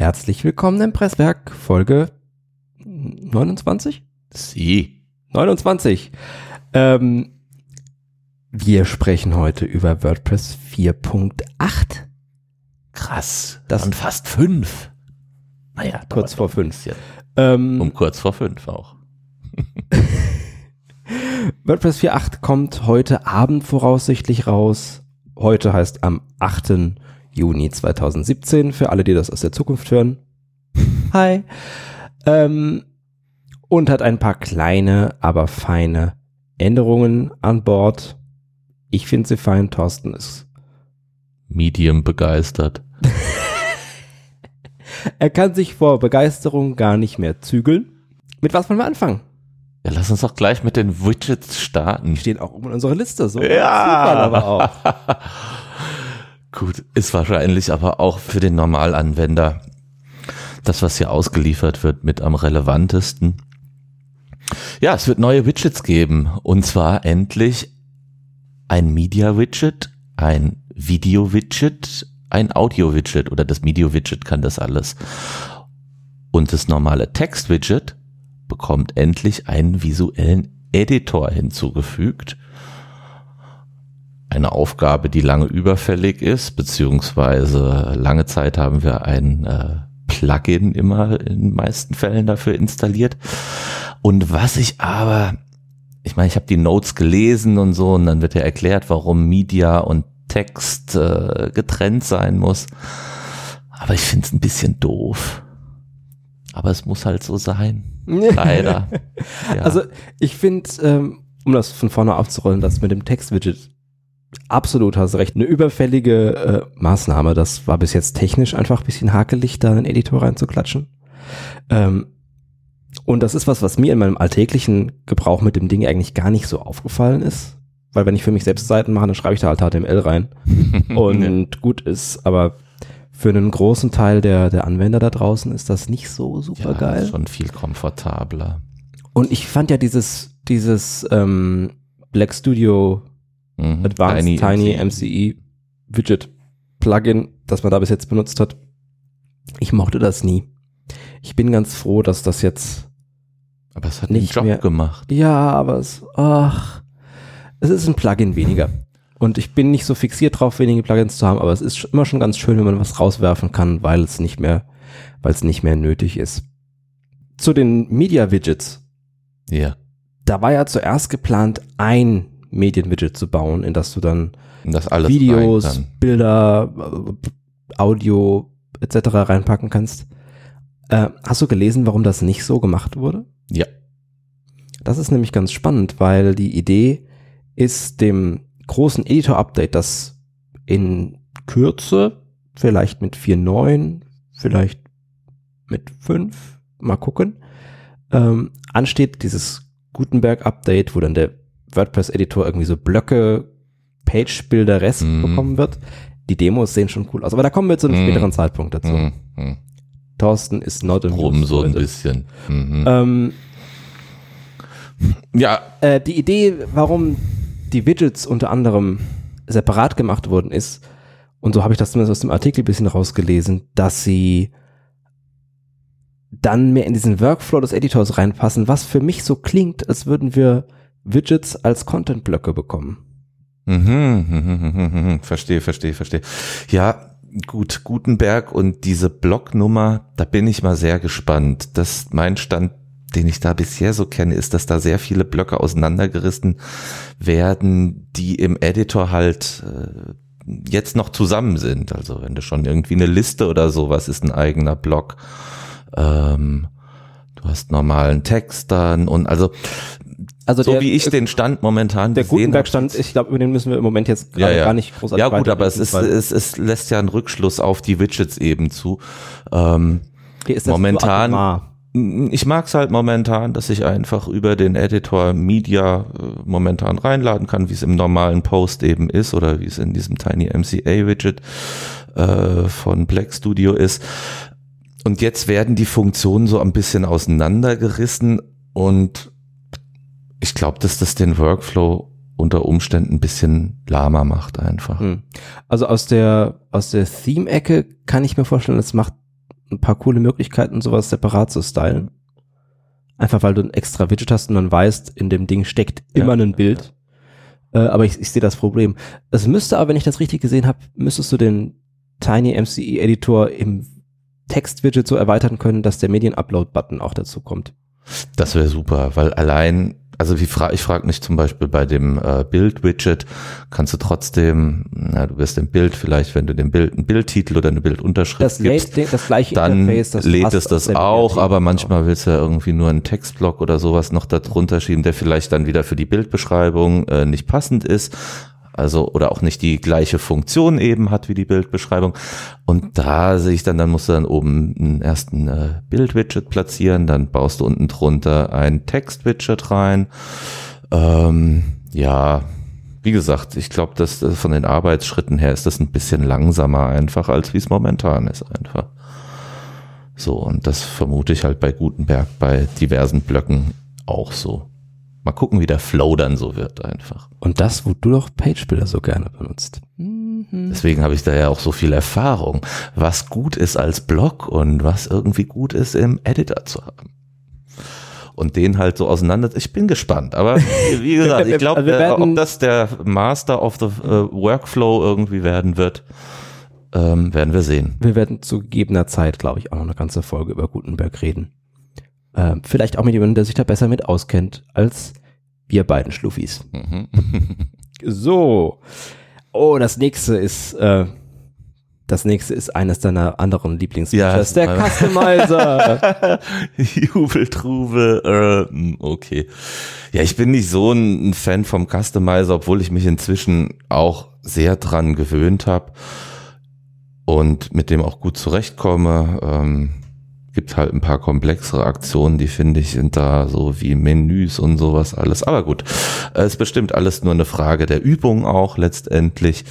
Herzlich willkommen im Presswerk, Folge 29? Sie. 29. Ähm, wir sprechen heute über WordPress 4.8. Krass. Das- Und fast fünf. Naja, Kurz vor fünf. Ähm, Um kurz vor fünf auch. WordPress 4.8 kommt heute Abend voraussichtlich raus. Heute heißt am 8. Juni 2017, für alle, die das aus der Zukunft hören. Hi. Ähm, und hat ein paar kleine, aber feine Änderungen an Bord. Ich finde sie fein, Thorsten ist. Medium begeistert. Er kann sich vor Begeisterung gar nicht mehr zügeln. Mit was wollen wir anfangen? Ja, lass uns doch gleich mit den Widgets starten. Die stehen auch oben in unserer Liste, so. Ja. Zufall aber auch. Gut, ist wahrscheinlich aber auch für den Normalanwender das, was hier ausgeliefert wird, mit am relevantesten. Ja, es wird neue Widgets geben. Und zwar endlich ein Media-Widget, ein Video-Widget, ein Audio-Widget oder das Media-Widget kann das alles. Und das normale Text-Widget bekommt endlich einen visuellen Editor hinzugefügt eine Aufgabe, die lange überfällig ist, beziehungsweise lange Zeit haben wir ein äh, Plugin immer in den meisten Fällen dafür installiert. Und was ich aber, ich meine, ich habe die Notes gelesen und so, und dann wird ja erklärt, warum Media und Text äh, getrennt sein muss. Aber ich finde es ein bisschen doof. Aber es muss halt so sein. Leider. Ja. Also ich finde, ähm, um das von vorne aufzurollen, das mit dem Text-Widget absolut hast recht. Eine überfällige äh, Maßnahme. Das war bis jetzt technisch einfach ein bisschen hakelig, da einen Editor reinzuklatschen. Ähm, und das ist was, was mir in meinem alltäglichen Gebrauch mit dem Ding eigentlich gar nicht so aufgefallen ist. Weil wenn ich für mich selbst Seiten mache, dann schreibe ich da halt HTML rein. Und gut ist, aber für einen großen Teil der, der Anwender da draußen ist das nicht so super ja, geil. schon viel komfortabler. Und ich fand ja dieses, dieses ähm, Black Studio Mhm. Advanced Tiny, Tiny MCE Widget Plugin, das man da bis jetzt benutzt hat. Ich mochte das nie. Ich bin ganz froh, dass das jetzt, Aber es hat nicht den Job mehr- gemacht. ja, aber es, ach, es ist ein Plugin weniger. Und ich bin nicht so fixiert drauf, wenige Plugins zu haben, aber es ist immer schon ganz schön, wenn man was rauswerfen kann, weil es nicht mehr, weil es nicht mehr nötig ist. Zu den Media Widgets. Ja. Da war ja zuerst geplant, ein Medienwidget zu bauen, in das du dann das Videos, rein Bilder, äh, Audio etc. reinpacken kannst. Äh, hast du gelesen, warum das nicht so gemacht wurde? Ja. Das ist nämlich ganz spannend, weil die Idee ist dem großen Editor-Update, das in Kürze, vielleicht mit 4.9, vielleicht mit 5, mal gucken, ähm, ansteht dieses Gutenberg-Update, wo dann der WordPress-Editor irgendwie so Blöcke, Page-Bilder, Rest Mhm. bekommen wird. Die Demos sehen schon cool aus, aber da kommen wir zu einem Mhm. späteren Zeitpunkt dazu. Mhm. Mhm. Thorsten ist not Rum amused so ein bisschen. Mhm. Ähm, ja, Äh, die Idee, warum die Widgets unter anderem separat gemacht wurden, ist, und so habe ich das zumindest aus dem Artikel ein bisschen rausgelesen, dass sie dann mehr in diesen Workflow des Editors reinpassen, was für mich so klingt, als würden wir Widgets als Content-Blöcke bekommen. Mhm, mhm, mhm, mhm, mhm. verstehe, verstehe, verstehe. Ja, gut, Gutenberg und diese Blocknummer, da bin ich mal sehr gespannt. Das, mein Stand, den ich da bisher so kenne, ist, dass da sehr viele Blöcke auseinandergerissen werden, die im Editor halt äh, jetzt noch zusammen sind. Also wenn du schon irgendwie eine Liste oder sowas ist ein eigener Block. Ähm, du hast normalen Text dann und also Also so der, wie ich den Stand momentan der gesehen habe, Gutenberg-Stand, ich glaube, über den müssen wir im Moment jetzt gerade gar nicht großartig ja gut, aber es ist, es, es lässt ja einen Rückschluss auf die Widgets eben zu. Ähm, das momentan- ich mag es halt momentan, dass ich einfach über den Editor Media äh, momentan reinladen kann, wie es im normalen Post eben ist oder wie es in diesem Tiny MCA Widget äh, von Black Studio ist. Und jetzt werden die Funktionen so ein bisschen auseinandergerissen und ich glaube, dass das den Workflow unter Umständen ein bisschen lahmer macht einfach. Hm. Also aus der, aus der Theme-Ecke kann ich mir vorstellen, es macht ein paar coole Möglichkeiten, sowas separat zu stylen. Einfach weil du ein extra Widget hast und dann weißt, in dem Ding steckt immer Ja, ein Bild. Äh, aber ich, ich sehe das Problem. Es müsste aber, wenn ich das richtig gesehen habe, müsstest du den Tiny MCE Editor im Text-Widget so erweitern können, dass der Medien-Upload-Button auch dazu kommt. Das wäre super, weil allein, also wie fra ich frage mich zum Beispiel bei dem äh, Bild-Widget, kannst du trotzdem, na, du wirst im Bild vielleicht, wenn du dem Bild einen Bildtitel oder eine Bildunterschrift Das, gibst, lädt das gleiche dann Interface, das lädt es das auch, aber manchmal willst du ja irgendwie nur einen Textblock oder sowas noch darunter schieben, der vielleicht dann wieder für die Bildbeschreibung äh, nicht passend ist. Also, oder auch nicht die gleiche Funktion eben hat wie die Bildbeschreibung. Und da sehe ich dann, dann musst du dann oben einen ersten äh, Bildwidget platzieren, dann baust du unten drunter ein Textwidget rein. Ähm, ja, wie gesagt, ich glaube, dass äh, von den Arbeitsschritten her ist das ein bisschen langsamer einfach, als wie es momentan ist einfach. So, und das vermute ich halt bei Gutenberg bei diversen Blöcken auch so. Mal gucken, wie der Flow dann so wird einfach. Und das, wo du doch Page-Builder so gerne benutzt. Mhm. Deswegen habe ich da ja auch so viel Erfahrung, was gut ist als Blog und was irgendwie gut ist im Editor zu haben. Und den halt so auseinander. Ich bin gespannt, aber wie gesagt, ich glaube, äh, ob das der Master of the äh, Workflow irgendwie werden wird, ähm, werden wir sehen. Wir werden zu gegebener Zeit, glaube ich, auch noch eine ganze Folge über Gutenberg reden. Ähm, vielleicht auch mit jemandem, der sich da besser mit auskennt als wir beiden Schluffis. Mhm. So. Oh, das nächste ist, äh, das nächste ist eines deiner anderen Lieblingsfeatures, Ja, der äh, Customizer. Jubeltrube, äh, okay. Ja, ich bin nicht so ein, ein Fan vom Customizer, obwohl ich mich inzwischen auch sehr dran gewöhnt habe und mit dem auch gut zurechtkomme. Ähm, gibt halt ein paar komplexere Aktionen, die finde ich sind da so wie Menüs und sowas alles. Aber gut, äh, ist bestimmt alles nur eine Frage der Übung auch letztendlich.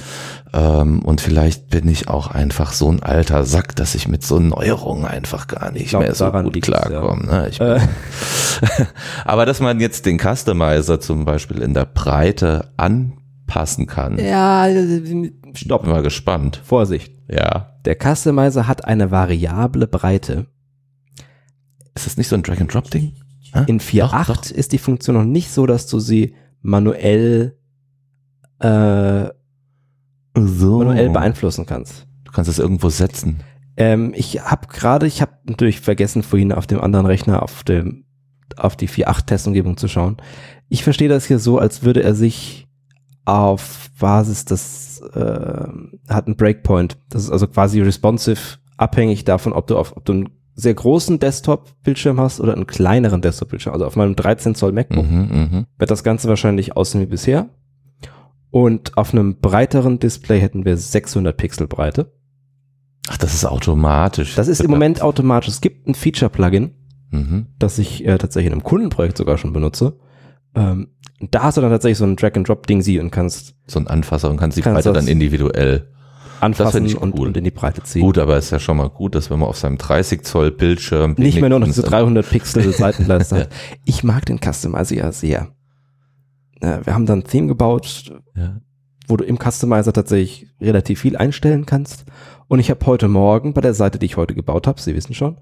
Ähm, und vielleicht bin ich auch einfach so ein alter Sack, dass ich mit so Neuerungen einfach gar nicht glaub, mehr so gut liegt's, ja. klarkomme. Ne? Bin, Äh. Aber dass man jetzt den Customizer zum Beispiel in der Breite anpassen kann, ja, bin stopp. mal gespannt. Vorsicht. Ja. Der Customizer hat eine variable Breite. Ist das nicht so ein Drag-and-Drop-Ding? In Doch, 4.8 ist die Funktion noch nicht so, dass du sie manuell, äh, So. manuell beeinflussen kannst. Du kannst es irgendwo setzen. Ähm, ich habe gerade, ich habe natürlich vergessen, vorhin auf dem anderen Rechner auf dem auf die 4.8-Testumgebung zu schauen. Ich verstehe das hier so, als würde er sich auf Basis des äh, hat einen Breakpoint. Das ist also quasi responsive, abhängig davon, ob du auf ob du einen sehr großen Desktop-Bildschirm hast oder einen kleineren Desktop-Bildschirm. Also auf meinem 13 Zoll MacBook Mhm, mhm. wird das Ganze wahrscheinlich aussehen wie bisher. Und auf einem breiteren Display hätten wir 600 Pixel Breite. Ach, das ist automatisch. Das ist im Moment automatisch. Es gibt ein Feature-Plugin, Mhm. das ich äh, tatsächlich in einem Kundenprojekt sogar schon benutze. Ähm, da hast du dann tatsächlich so ein Drag-and-Drop-Ding sie und kannst So ein Anfasser und kannst die Kannst Breite dann individuell. Anfassen ich und, cool. und in die Breite ziehen. Gut, aber ist ja schon mal gut, dass wenn man auf seinem 30 Zoll Bildschirm Nicht mehr nur noch diese wenigstens 300 Pixel Seitenleiste hat. Ich mag den Customizer ja sehr. Wir haben dann ein Theme gebaut, Ja. wo du im Customizer tatsächlich relativ viel einstellen kannst. Und ich habe heute Morgen bei der Seite, die ich heute gebaut habe, Sie wissen schon,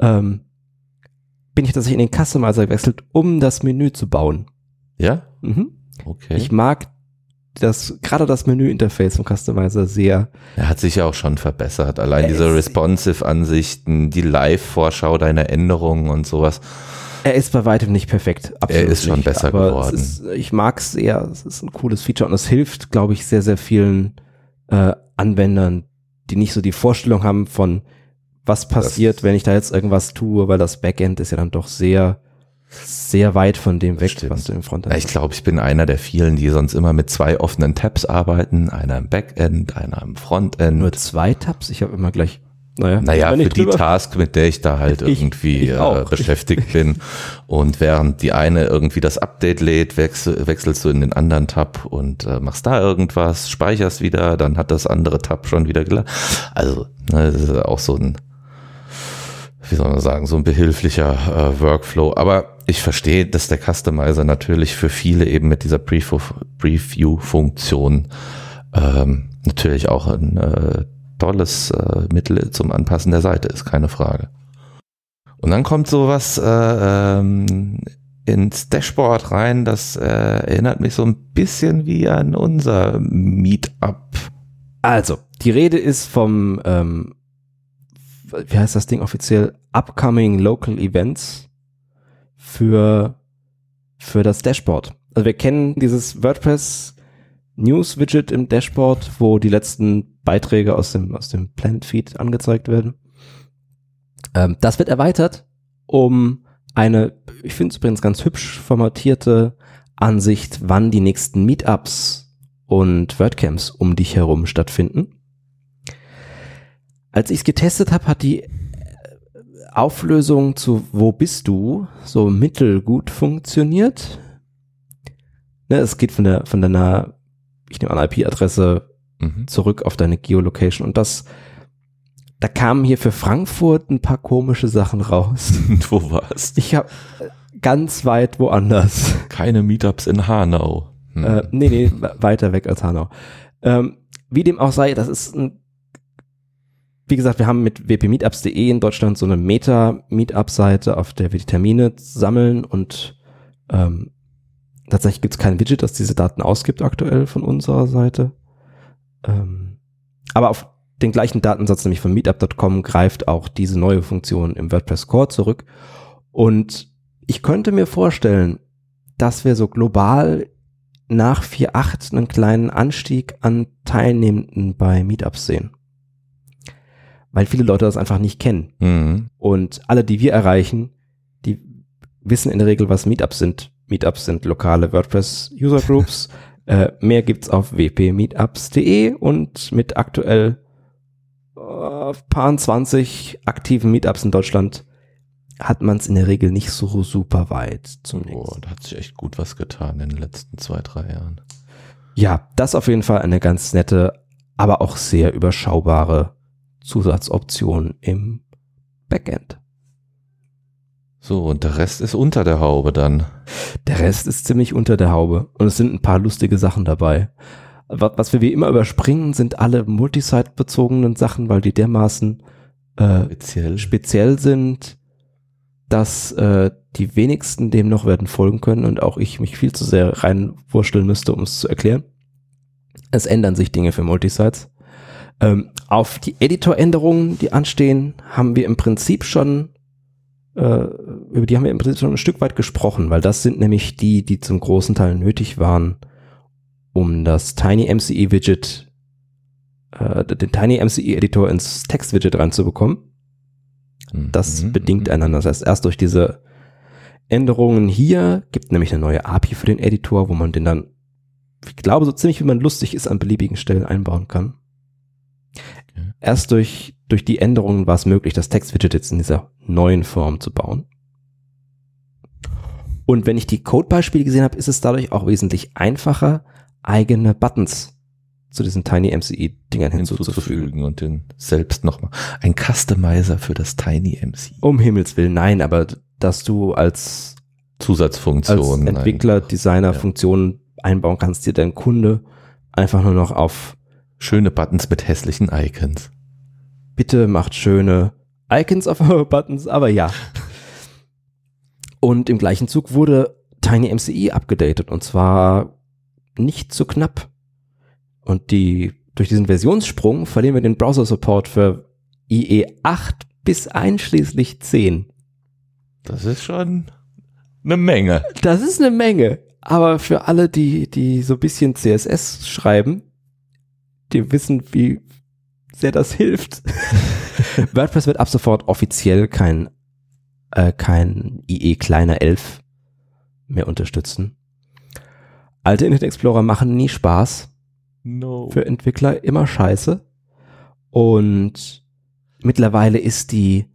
ähm, bin ich tatsächlich in den Customizer gewechselt, um das Menü zu bauen. Ja? Mhm. Okay. Ich mag das, gerade das Menü-Interface vom Customizer sehr. er hat sich ja auch schon verbessert. Allein Er diese ist- Responsive-Ansichten, die Live-Vorschau deiner Änderungen und sowas. Er ist bei weitem nicht perfekt. Absolut ist schon nicht, besser geworden. Ist, ich mag es sehr. Es ist ein cooles Feature und es hilft, glaube ich, sehr, sehr vielen äh, Anwendern, die nicht so die Vorstellung haben von, was passiert, wenn ich da jetzt irgendwas tue, weil das Backend ist ja dann doch sehr, sehr weit von dem weg, Stimmt. was du im Frontend ich glaube, ich bin einer der vielen, die sonst immer mit zwei offenen Tabs arbeiten. Einer im Backend, einer im Frontend. Nur zwei Tabs? Ich habe immer gleich, naja, Naja, für die drüber- Task, mit der ich da halt Ich- irgendwie ich äh, beschäftigt bin. Und während die eine irgendwie das Update lädt, wechsel, wechselst du in den anderen Tab und äh, machst da irgendwas, speicherst wieder, dann hat das andere Tab schon wieder geladen. Also, ne, das ist auch so ein, wie soll man sagen, so ein behilflicher äh, Workflow. Aber ich verstehe, dass der Customizer natürlich für viele eben mit dieser Preview- Preview-Funktion ähm, natürlich auch ein äh, tolles äh, Mittel zum Anpassen der Seite ist, keine Frage. Und dann kommt sowas äh, ähm, ins Dashboard rein, das äh, erinnert mich so ein bisschen wie an unser Meetup. Also, die Rede ist vom, ähm, wie heißt das Ding offiziell? Upcoming Local Events für, für das Dashboard. Also wir kennen dieses WordPress News Widget im Dashboard, wo die letzten Beiträge aus dem, aus dem Planet Feed angezeigt werden. Ähm, das wird erweitert um eine, ich finde es übrigens ganz hübsch formatierte Ansicht, wann die nächsten Meetups und WordCamps um dich herum stattfinden. Als ich es getestet habe, hat die Auflösung zu Wo bist du so mittelgut funktioniert. Ne, es geht von der von deiner, ich nehme an, IP-Adresse mhm. zurück auf deine Geolocation und das da kamen hier für Frankfurt ein paar komische Sachen raus. Wo war's? Ich habe ganz weit woanders. Keine Meetups in Hanau. Hm. Äh, nee, nee, weiter weg als Hanau. Ähm, wie dem auch sei, das ist ein, wie gesagt, wir haben mit wpmeetups.de in Deutschland so eine Meta-Meetup-Seite, auf der wir die Termine sammeln und ähm, tatsächlich gibt es kein Widget, das diese Daten ausgibt aktuell von unserer Seite. Ähm, aber auf den gleichen Datensatz, nämlich von meetup.com, greift auch diese neue Funktion im WordPress Core zurück. Und ich könnte mir vorstellen, dass wir so global nach 4.8 einen kleinen Anstieg an Teilnehmenden bei Meetups sehen. Weil viele Leute das einfach nicht kennen. Mhm. Und alle, die wir erreichen, die wissen in der Regel, was Meetups sind. Meetups sind lokale WordPress User Groups. äh, mehr gibt's auf wpmeetups.de und mit aktuell äh, paar 20 aktiven Meetups in Deutschland hat man es in der Regel nicht so super weit zunächst. Oh, da hat sich echt gut was getan in den letzten zwei, drei Jahren. Ja, das auf jeden Fall eine ganz nette, aber auch sehr überschaubare Zusatzoption im Backend. So, und der Rest ist unter der Haube dann. Der Rest ist ziemlich unter der Haube. Und es sind ein paar lustige Sachen dabei was wir wie immer überspringen, sind alle Multisite-bezogenen Sachen, weil die dermaßen äh, speziell. speziell sind, dass äh, die wenigsten dem noch werden folgen können und auch ich mich viel zu sehr reinwurschteln müsste, um es zu erklären. Es ändern sich Dinge für Multisites. Ähm, auf die Editor-Änderungen, die anstehen, haben wir im Prinzip schon äh, über die haben wir im Prinzip schon ein Stück weit gesprochen, weil das sind nämlich die, die zum großen Teil nötig waren, um das Tiny MCE Widget, äh, den Tiny MCE Editor ins Text Widget reinzubekommen. Das mhm. bedingt einander. Das heißt, erst durch diese Änderungen hier gibt nämlich eine neue API für den Editor, wo man den dann, ich glaube, so ziemlich wie man lustig ist, an beliebigen Stellen einbauen kann. Erst durch, durch die Änderungen war es möglich, das Text-Widget jetzt in dieser neuen Form zu bauen. Und wenn ich die Codebeispiele gesehen habe, ist es dadurch auch wesentlich einfacher, eigene Buttons zu diesen Tiny MCE Dingern hinzuzufügen und den selbst nochmal ein Customizer für das Tiny MCE. Um Himmels Willen, nein, aber dass du als Zusatzfunktion, als Entwickler. Designer ja. Funktionen einbauen kannst, dir dein Kunde einfach nur noch auf schöne Buttons mit hässlichen Icons. Bitte macht schöne Icons auf eure Buttons, aber ja. Und im gleichen Zug wurde Tiny MCE abgedatet und zwar nicht zu knapp. Und die, durch diesen Versionssprung verlieren wir den Browser-Support für IE 8 bis einschließlich 10. Das ist schon eine Menge. Das ist eine Menge. Aber für alle, die, die so ein bisschen CSS schreiben, die wissen, wie sehr das hilft. WordPress wird ab sofort offiziell kein, äh, kein IE kleiner 11 mehr unterstützen. Alte Internet Explorer machen nie Spaß. No. Für Entwickler immer scheiße. Und mittlerweile ist die,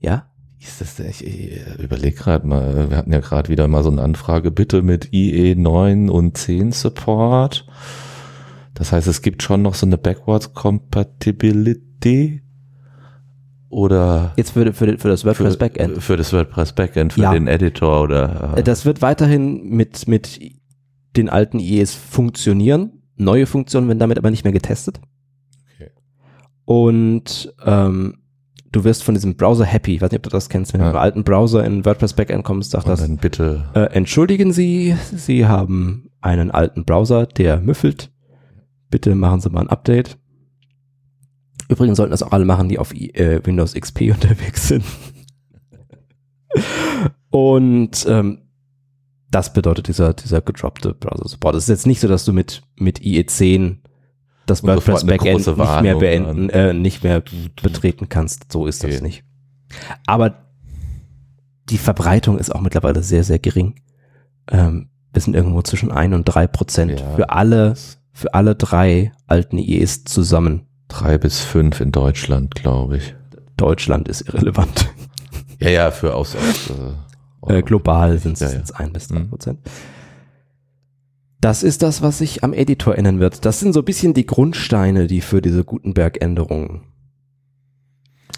ja? Ist das, ich, ich überlege gerade mal, wir hatten ja gerade wieder mal so eine Anfrage, bitte mit IE 9 und 10 Support. Das heißt, es gibt schon noch so eine Backwards Compatibility oder jetzt für, für, für das WordPress für, Backend für das WordPress Backend für ja. den Editor oder äh das wird weiterhin mit mit den alten IEs funktionieren. Neue Funktionen werden damit aber nicht mehr getestet. Okay. und ähm, du wirst von diesem Browser happy. Ich weiß nicht, ob du das kennst. Wenn Ja. du im alten Browser in WordPress Backend kommst, sagt das, dann bitte. äh, entschuldigen Sie, Sie haben einen alten Browser, der müffelt. Bitte machen Sie mal ein Update. Übrigens sollten das auch alle machen, die auf äh, Windows XP unterwegs sind. Und ähm, das bedeutet dieser, dieser gedroppte Browser-Support. Es ist jetzt nicht so, dass du mit, mit IE10 das WordPress Backend nicht mehr beenden, äh, nicht mehr betreten kannst. So ist das Okay. nicht. Aber die Verbreitung ist auch mittlerweile sehr, sehr gering. Ähm, wir sind irgendwo zwischen ein und drei Prozent Ja. für alle, für alle drei alten IEs zusammen. Drei bis fünf in Deutschland, glaube ich. Deutschland ist irrelevant. Ja, ja, für aus, aus äh, Äh, global sind es Ja, ja. jetzt ein bis drei Mhm. Prozent. Das ist das, was sich am Editor ändern wird. Das sind so ein bisschen die Grundsteine, die für diese Gutenberg-Änderungen.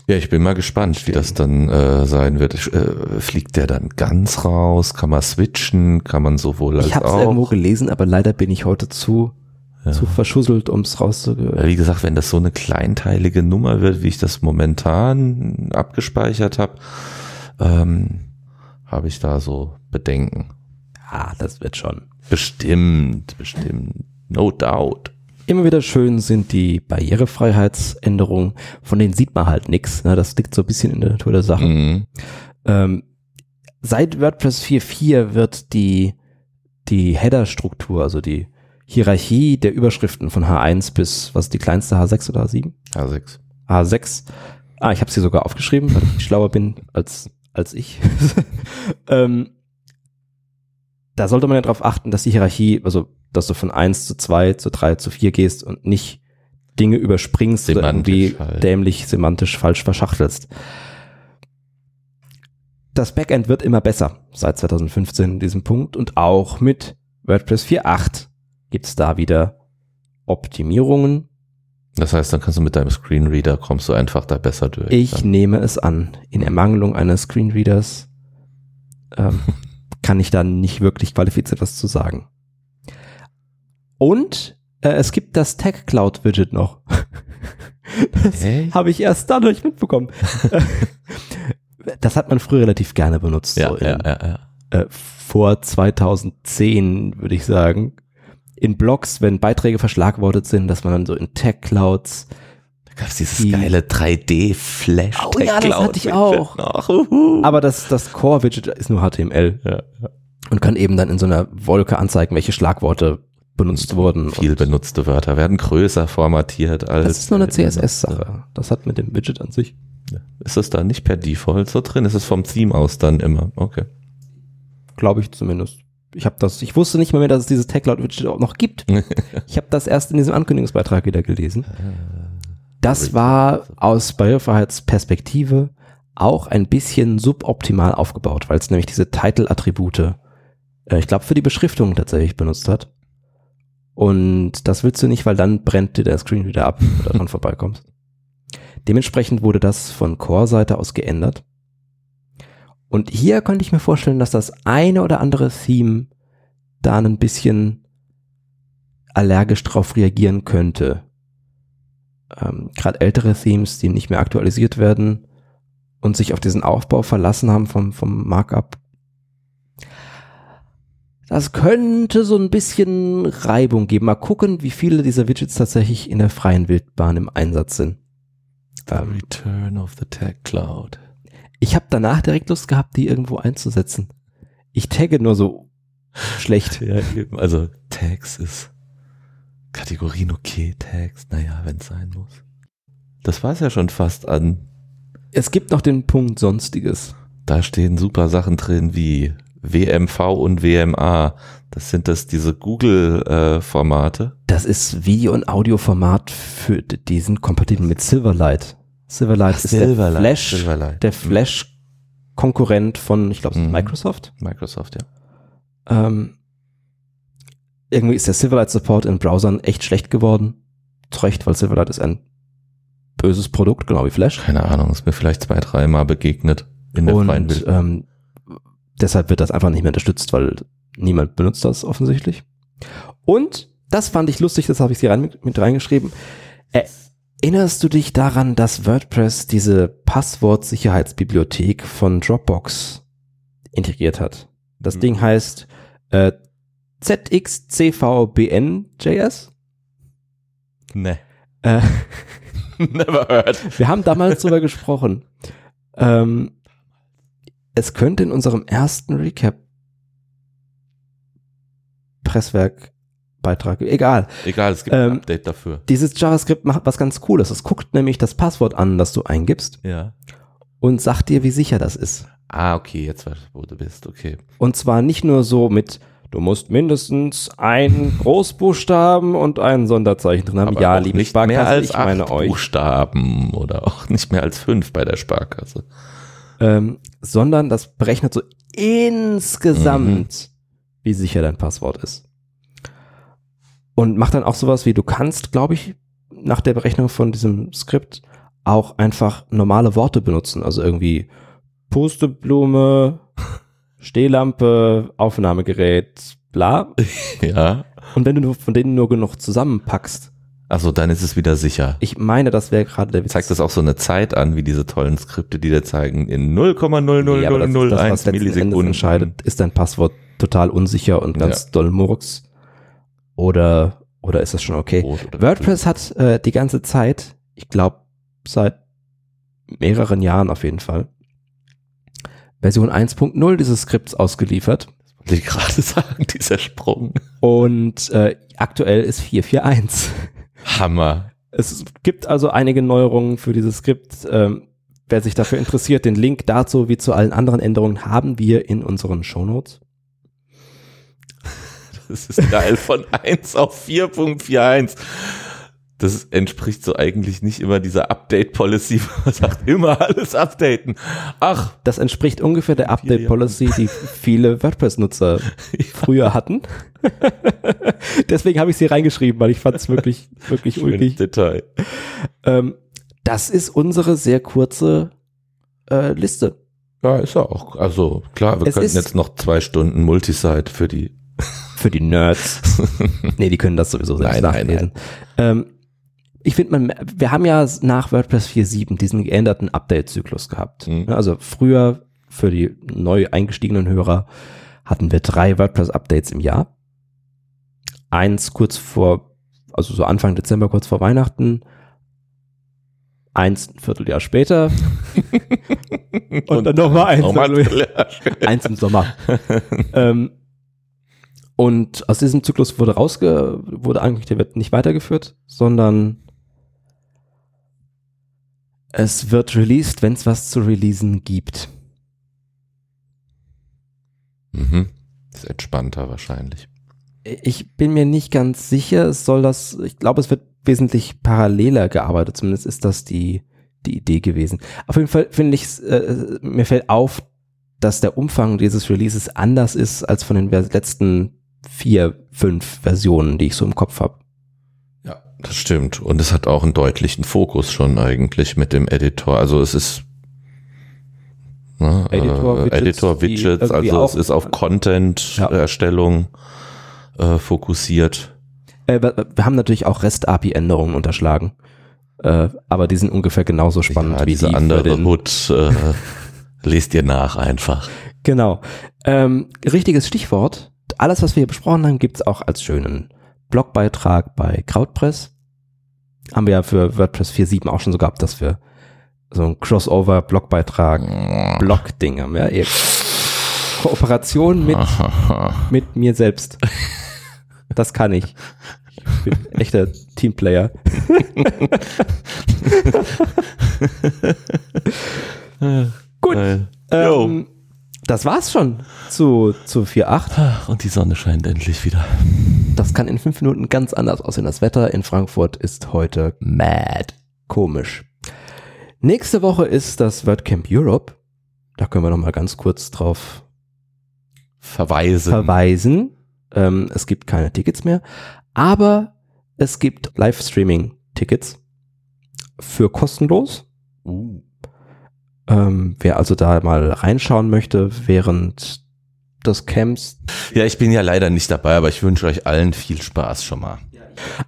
Ja, ich bin mal gespannt, wie das dann äh, sein wird. Äh, fliegt der dann ganz raus? Kann man switchen? Kann man sowohl als Ich habe es auch? irgendwo gelesen, aber leider bin ich heute zu, Ja. zu verschusselt, um es Ja, rauszugehören. wie gesagt, wenn das so eine kleinteilige Nummer wird, wie ich das momentan abgespeichert habe, ähm, habe ich da so Bedenken. Ah, das wird schon. Bestimmt, bestimmt. No doubt. Immer wieder schön sind die Barrierefreiheitsänderungen, von denen sieht man halt nichts. Ne? Das liegt so ein bisschen in der Natur der Sache. Mhm. Ähm, seit WordPress 4.4 wird die, die Header-Struktur, also die Hierarchie der Überschriften von H1 bis, was ist die kleinste, H6 oder H7? H6. H6. Ah, ich habe sie sogar aufgeschrieben, weil ich schlauer bin als, als ich. ähm, da sollte man ja darauf achten, dass die Hierarchie, also dass du von 1 zu 2 zu 3 zu 4 gehst und nicht Dinge überspringst oder Semantisch irgendwie halt. dämlich semantisch falsch verschachtelst. Das Backend wird immer besser seit 2015 in diesem Punkt und auch mit WordPress 4.8 gibt es da wieder Optimierungen. Das heißt, dann kannst du mit deinem Screenreader kommst du einfach da besser durch. Ich Dann. nehme es an. In Ermangelung eines Screenreaders ähm, kann ich da nicht wirklich qualifiziert was zu sagen. Und äh, es gibt das Tag Cloud Widget noch. das Echt? habe ich erst dadurch mitbekommen. das hat man früher relativ gerne benutzt. Ja, so in, ja, ja, ja. äh, vor 2010, würde ich sagen. In Blogs, wenn Beiträge verschlagwortet sind, dass man dann so in Tag Clouds Da gab's dieses Die- geile 3D-Flash. Oh ja, das hatte ich auch. Aber das, das Core-Widget ist nur HTML ja, ja. und kann eben dann in so einer Wolke anzeigen, welche Schlagworte benutzt wurden. Viel benutzte Wörter werden größer formatiert als. Das ist nur eine CSS-Sache. Das hat mit dem Widget an sich. Ist das da nicht per Default so drin? Ist es vom Theme aus dann immer? Okay. Glaube ich zumindest. Ich habe das, ich wusste nicht mal mehr, dass es dieses Tag-Cloud-Widget auch noch gibt. Ich habe das erst in diesem Ankündigungsbeitrag wieder gelesen. Das war aus Barrierefreiheitsperspektive auch ein bisschen suboptimal aufgebaut, weil es nämlich diese Title-Attribute, äh, ich glaube, für die Beschriftung tatsächlich benutzt hat. Und das willst du nicht, weil dann brennt dir der Screen wieder ab, wenn du daran vorbeikommst. Dementsprechend wurde das von Core-Seite aus geändert. Und hier könnte ich mir vorstellen, dass das eine oder andere Theme da ein bisschen allergisch drauf reagieren könnte. Ähm, Gerade ältere Themes, die nicht mehr aktualisiert werden und sich auf diesen Aufbau verlassen haben vom, vom Markup. Das könnte so ein bisschen Reibung geben. Mal gucken, wie viele dieser Widgets tatsächlich in der freien Wildbahn im Einsatz sind. Ähm, Return of the Tag Cloud. Ich habe danach direkt Lust gehabt, die irgendwo einzusetzen. Ich tagge nur so schlecht. Ja, eben. Also Tags ist Kategorien okay, Tags, naja, wenn es sein muss. Das war es ja schon fast an. Es gibt noch den Punkt Sonstiges. Da stehen super Sachen drin wie WMV und WMA. Das sind das diese Google-Formate. Das ist Video- und Audioformat für, die sind kompatibel mit Silverlight. Silverlight Ach, ist der Silverlight, Flash, Silverlight. der Flash-Konkurrent von, ich glaube, Mhm. Microsoft. Microsoft, ja. Ähm, irgendwie ist der Silverlight-Support in Browsern echt schlecht geworden. Zu Recht, weil Silverlight ist ein böses Produkt, genau wie Flash. Keine Ahnung, ist mir vielleicht zwei, dreimal begegnet in der freien Und Welt. ähm, deshalb wird das einfach nicht mehr unterstützt, weil niemand benutzt das offensichtlich. Und das fand ich lustig, das habe ich hier rein, mit, mit reingeschrieben. Äh, Erinnerst du dich daran, dass WordPress diese Passwortsicherheitsbibliothek von Dropbox integriert hat? Das Hm. Ding heißt äh, ZXCVBN.js. Ne. Äh, Never heard. wir haben damals drüber gesprochen. Ähm, es könnte in unserem ersten Recap Presswerk-Beitrag, egal. Egal, es gibt Ähm, ein Update dafür. Dieses JavaScript macht was ganz Cooles. Es guckt nämlich das Passwort an, das du eingibst Ja. und sagt dir, wie sicher das ist. Ah, okay, jetzt weiß ich, wo du bist. Okay. Und zwar nicht nur so mit, du musst mindestens ein Großbuchstaben und ein Sonderzeichen drin haben. Aber ja, liebe nicht mehr Sparkasse, als ich meine acht euch. Buchstaben oder auch nicht mehr als fünf bei der Sparkasse. Ähm, sondern das berechnet so insgesamt, wie sicher dein Passwort ist. Und macht dann auch sowas wie, du kannst, glaube ich, nach der Berechnung von diesem Skript auch einfach normale Worte benutzen. Also irgendwie Pusteblume, Stehlampe, Aufnahmegerät, bla. Ja. Und wenn du von denen nur genug zusammenpackst, Also dann ist es wieder sicher. ich meine, das wäre gerade der Witz. Zeigt das auch so eine Zeit an, wie diese tollen Skripte, die dir zeigen, in Nee, aber das, das, 0,00001 was letzten Endes Millisekunden. entscheidet, ist dein Passwort total unsicher und ganz doll Murks? Oder, oder ist das schon okay? WordPress hat äh, die ganze Zeit, ich glaube, seit mehreren Jahren auf jeden Fall, Version 1.0 dieses Skripts ausgeliefert. Wollte ich gerade sagen, dieser Sprung. Und äh, aktuell ist 4.4.1. Hammer. Es gibt also einige Neuerungen für dieses Skript. Ähm, wer sich dafür interessiert, den Link dazu wie zu allen anderen Änderungen haben wir in unseren Shownotes. Das ist geil. Von 1 auf 4.41. Das entspricht so eigentlich nicht immer dieser Update-Policy, wo man sagt, immer alles updaten. Ach, Das entspricht ungefähr der. Update-Policy, die viele WordPress-Nutzer früher hatten. Deswegen habe ich sie reingeschrieben, weil ich fand es wirklich, wirklich schönes ulkig. Detail. Ähm, das ist unsere sehr kurze äh, Liste. Ja, ist ja auch. Also klar, wir Es könnten jetzt noch zwei Stunden Multisite für die. Für die Nerds. nee, die können das sowieso selbst Nein, nein, nachlesen. Ähm, ich finde, man, wir haben ja nach WordPress 4.7 diesen geänderten Update-Zyklus gehabt. Mhm. Also früher für die neu eingestiegenen Hörer hatten wir drei WordPress-Updates im Jahr. Eins kurz vor, also so Anfang Dezember, kurz vor Weihnachten. Eins ein Vierteljahr später. Und, dann nochmal eins. Nochmal eins im Sommer. ähm, und aus diesem Zyklus wurde rausge, wurde eigentlich, der wird nicht weitergeführt, sondern es wird released, wenn es was zu releasen gibt. mhm. Ist entspannter wahrscheinlich. Ich bin mir nicht ganz sicher, es soll das, ich glaube, es wird wesentlich paralleler gearbeitet, zumindest ist das die, die Idee gewesen. Auf jeden Fall finde ich, äh, mir fällt auf, dass der Umfang dieses Releases anders ist als von den letzten vier, fünf Versionen, die ich so im Kopf habe. Ja, das stimmt. Und es hat auch einen deutlichen Fokus schon eigentlich mit dem Editor. Also es ist ne, Editor, äh, Widgets, Editor Widgets, also es ist auf Content-Erstellung äh, fokussiert. Äh, wir, haben natürlich auch REST-API-Änderungen unterschlagen, äh, aber die sind ungefähr genauso spannend ja, wie diese die andere Hut äh, lest ihr nach einfach. Genau. Ähm, richtiges Stichwort. Alles, was wir hier besprochen haben, gibt's auch als schönen Blogbeitrag bei Krautpress. Haben wir ja für WordPress 4.7 auch schon so gehabt, dass wir so einen Crossover-Blogbeitrag, Blog-Ding haben. Ja, eh. Kooperation mit, mit mir selbst. Das kann ich. Ich bin echter Teamplayer. Gut. Ähm, das war's schon zu, zu 4.8. Ach, Und die Sonne scheint endlich wieder. Das kann in fünf Minuten ganz anders aussehen. Das Wetter in Frankfurt ist heute mad. Komisch. Nächste Woche ist das WordCamp Europe. Da können wir noch mal ganz kurz drauf Verweisen. verweisen. Ähm, es gibt keine Tickets mehr, aber es gibt Livestreaming-Tickets für kostenlos. uh. Ähm, wer also da mal reinschauen möchte während des Camps, Ja, ich bin ja leider nicht dabei, aber ich wünsche euch allen viel Spaß schon mal.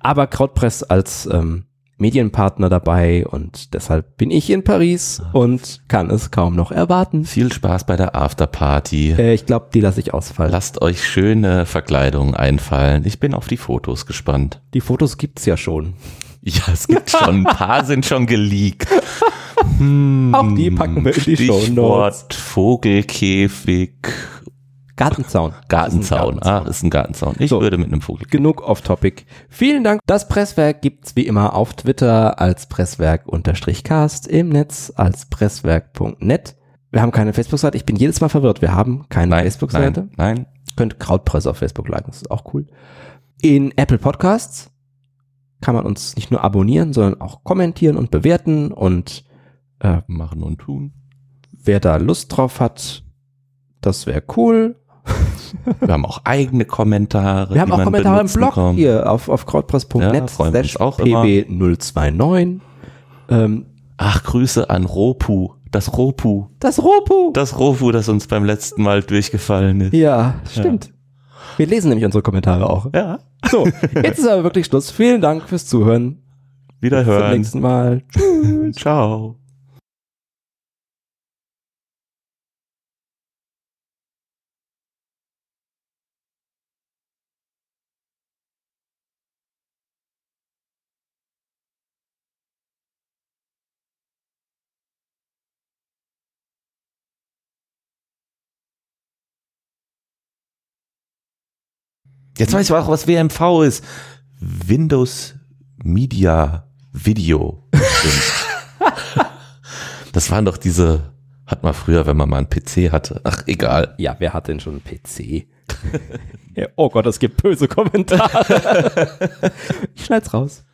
aber Krautpress als ähm, Medienpartner dabei und deshalb bin ich in Paris und kann es kaum noch erwarten. Viel Spaß bei der Afterparty. Äh, ich glaube, die lasse ich ausfallen. Lasst euch schöne Verkleidungen einfallen. Ich bin auf die Fotos gespannt. Die Fotos gibt's ja schon. Ja, es gibt schon, ein paar sind schon geleakt. Auch die packen wir in die Show Notes. Vogelkäfig, Gartenzaun. Gartenzaun. Das ist ein Ah, ist ein Gartenzaun. Ich So. würde mit einem Vogel. Genug off-topic. Vielen Dank. Das Presswerk gibt's wie immer auf Twitter als Presswerk-Cast, im Netz als presswerk.net. Wir haben keine Facebook-Seite. Ich bin jedes Mal verwirrt. Wir haben keine Facebook-Seite. nein, nein. Könnt Krautpresse auf Facebook liken. Das ist auch cool. In Apple Podcasts kann man uns nicht nur abonnieren, sondern auch kommentieren und bewerten. Und äh, Machen und tun. wer da Lust drauf hat, das wäre cool. Wir haben auch eigene Kommentare. Wir haben auch Kommentare im Blog kann. hier auf, auf krautpress.net Ja, slash auch immer. pb029. Ähm, Ach, Grüße an Ropu. Das Ropu. das Ropu. Das Ropu, das uns beim letzten Mal durchgefallen ist. ja, stimmt. Wir lesen nämlich unsere Kommentare auch. Ja. So, jetzt ist aber wirklich Schluss. Vielen Dank fürs Zuhören. Bis zum Wiederhören. nächsten Mal. Ciao. Jetzt weiß ich auch, was WMV ist. Windows Media Video. Das waren doch diese, hat man früher, wenn man mal einen PC hatte. Ach, egal. Ja, wer hat denn schon einen PC? oh Gott, es gibt böse Kommentare. ich schneid's raus.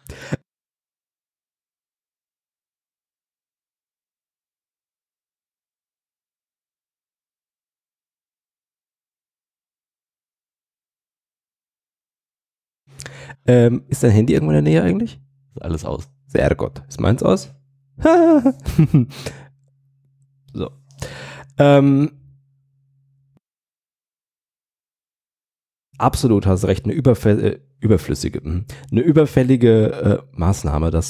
Ähm, ist dein Handy irgendwo in der Nähe eigentlich? Ist alles aus. Sehr gut. Ist meins aus? so. Ähm, absolut hast recht. Eine überfäll äh, überflüssige, hm, eine überfällige äh, Maßnahme, das